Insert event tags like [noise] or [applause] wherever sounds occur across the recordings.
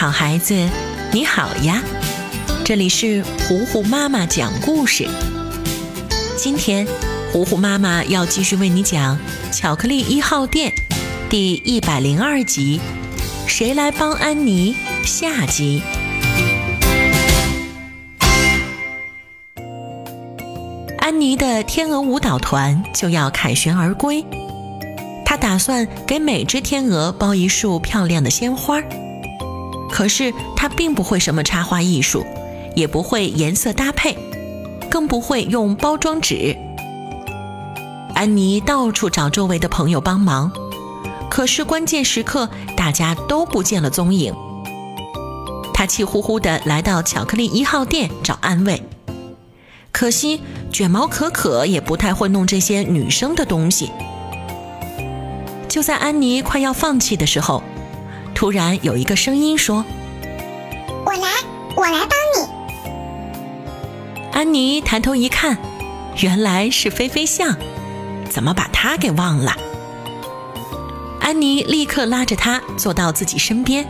好孩子，你好呀！这里是糊糊妈妈讲故事。今天，糊糊妈妈要继续为你讲《巧克力一号店》第一百零二集《谁来帮安妮》下集。安妮的天鹅舞蹈团就要凯旋而归，她打算给每只天鹅包一束漂亮的鲜花。可是他并不会什么插花艺术，也不会颜色搭配，更不会用包装纸。安妮到处找周围的朋友帮忙，可是关键时刻大家都不见了踪影。她气呼呼地来到巧克力一号店找安慰，可惜卷毛可可也不太会弄这些女生的东西。就在安妮快要放弃的时候。突然有一个声音说：“我来，我来帮你。”安妮抬头一看，原来是菲菲象，怎么把她给忘了？安妮立刻拉着她坐到自己身边。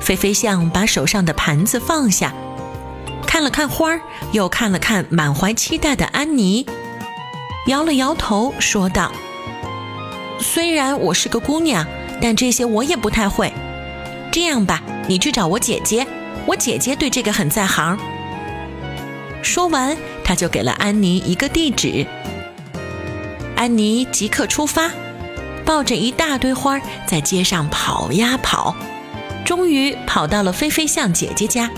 菲菲象把手上的盘子放下，看了看花儿，又看了看满怀期待的安妮，摇了摇头，说道：“虽然我是个姑娘。”但这些我也不太会。这样吧，你去找我姐姐，我姐姐对这个很在行。说完，他就给了安妮一个地址。安妮即刻出发，抱着一大堆花在街上跑呀跑，终于跑到了菲菲象姐姐家。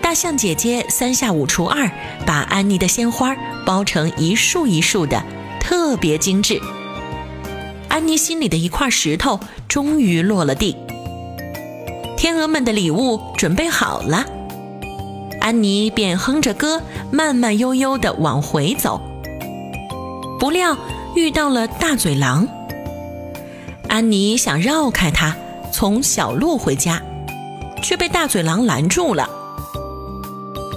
大象姐姐三下五除二把安妮的鲜花包成一束一束的，特别精致。安妮心里的一块石头终于落了地。天鹅们的礼物准备好了，安妮便哼着歌，慢慢悠悠地往回走。不料遇到了大嘴狼。安妮想绕开它，从小路回家，却被大嘴狼拦住了。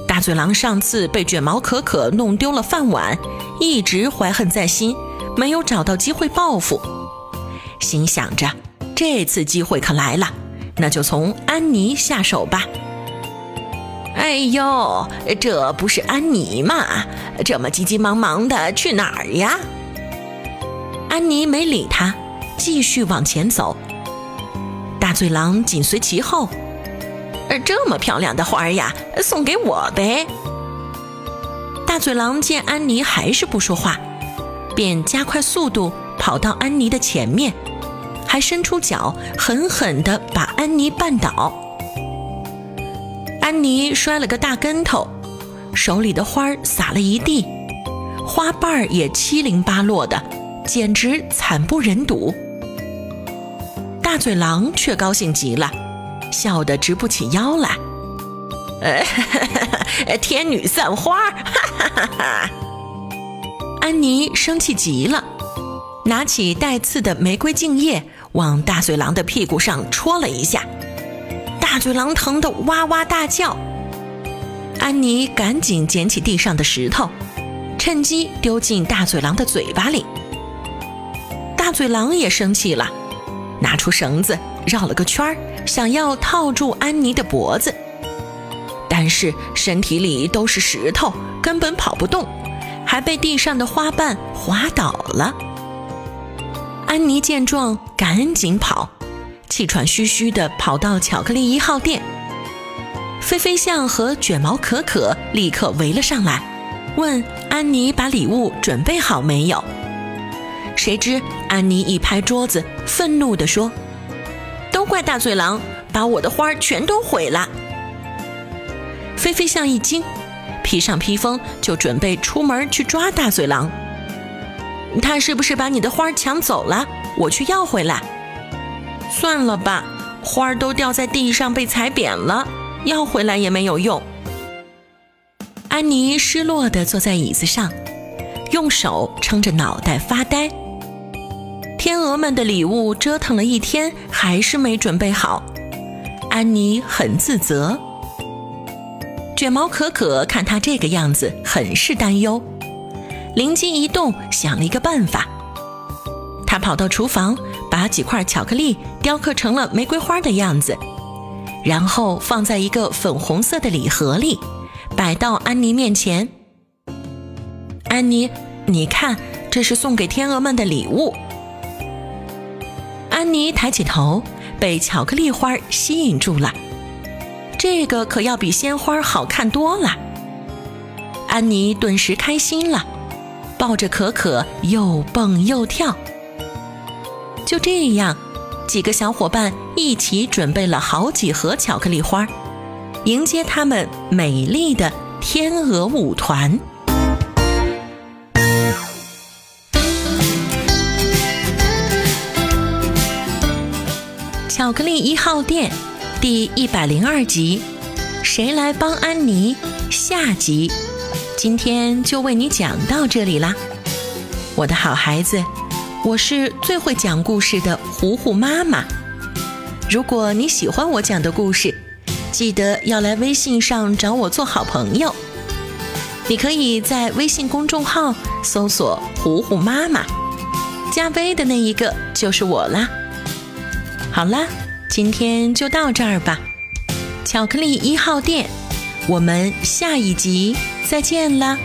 大嘴狼上次被卷毛可可弄丢了饭碗，一直怀恨在心，没有找到机会报复。心想着，这次机会可来了，那就从安妮下手吧。哎呦，这不是安妮吗？这么急急忙忙的去哪儿呀？安妮没理他，继续往前走。大嘴狼紧随其后。这么漂亮的花儿呀，送给我呗。大嘴狼见安妮还是不说话，便加快速度跑到安妮的前面。还伸出脚，狠狠地把安妮绊倒。安妮摔了个大跟头，手里的花儿洒了一地，花瓣儿也七零八落的，简直惨不忍睹。大嘴狼却高兴极了，笑得直不起腰来。呃 [laughs] 天女散花！哈哈哈哈！安妮生气极了，拿起带刺的玫瑰茎叶。往大嘴狼的屁股上戳了一下，大嘴狼疼得哇哇大叫。安妮赶紧捡起地上的石头，趁机丢进大嘴狼的嘴巴里。大嘴狼也生气了，拿出绳子绕了个圈儿，想要套住安妮的脖子，但是身体里都是石头，根本跑不动，还被地上的花瓣滑倒了。安妮见状，赶紧跑，气喘吁吁地跑到巧克力一号店。菲菲象和卷毛可可立刻围了上来，问安妮把礼物准备好没有。谁知安妮一拍桌子，愤怒地说：“都怪大嘴狼，把我的花全都毁了。”菲菲象一惊，披上披风就准备出门去抓大嘴狼。他是不是把你的花抢走了？我去要回来。算了吧，花儿都掉在地上被踩扁了，要回来也没有用。安妮失落地坐在椅子上，用手撑着脑袋发呆。天鹅们的礼物折腾了一天，还是没准备好。安妮很自责。卷毛可可看她这个样子，很是担忧。灵机一动，想了一个办法。他跑到厨房，把几块巧克力雕刻成了玫瑰花的样子，然后放在一个粉红色的礼盒里，摆到安妮面前。安妮，你看，这是送给天鹅们的礼物。安妮抬起头，被巧克力花吸引住了。这个可要比鲜花好看多了。安妮顿时开心了，抱着可可又蹦又跳。就这样。几个小伙伴一起准备了好几盒巧克力花，迎接他们美丽的天鹅舞团。巧克力一号店第一百零二集，谁来帮安妮？下集，今天就为你讲到这里啦，我的好孩子。我是最会讲故事的糊糊妈妈。如果你喜欢我讲的故事，记得要来微信上找我做好朋友。你可以在微信公众号搜索“糊糊妈妈”，加微的那一个就是我啦。好啦，今天就到这儿吧。巧克力一号店，我们下一集再见啦。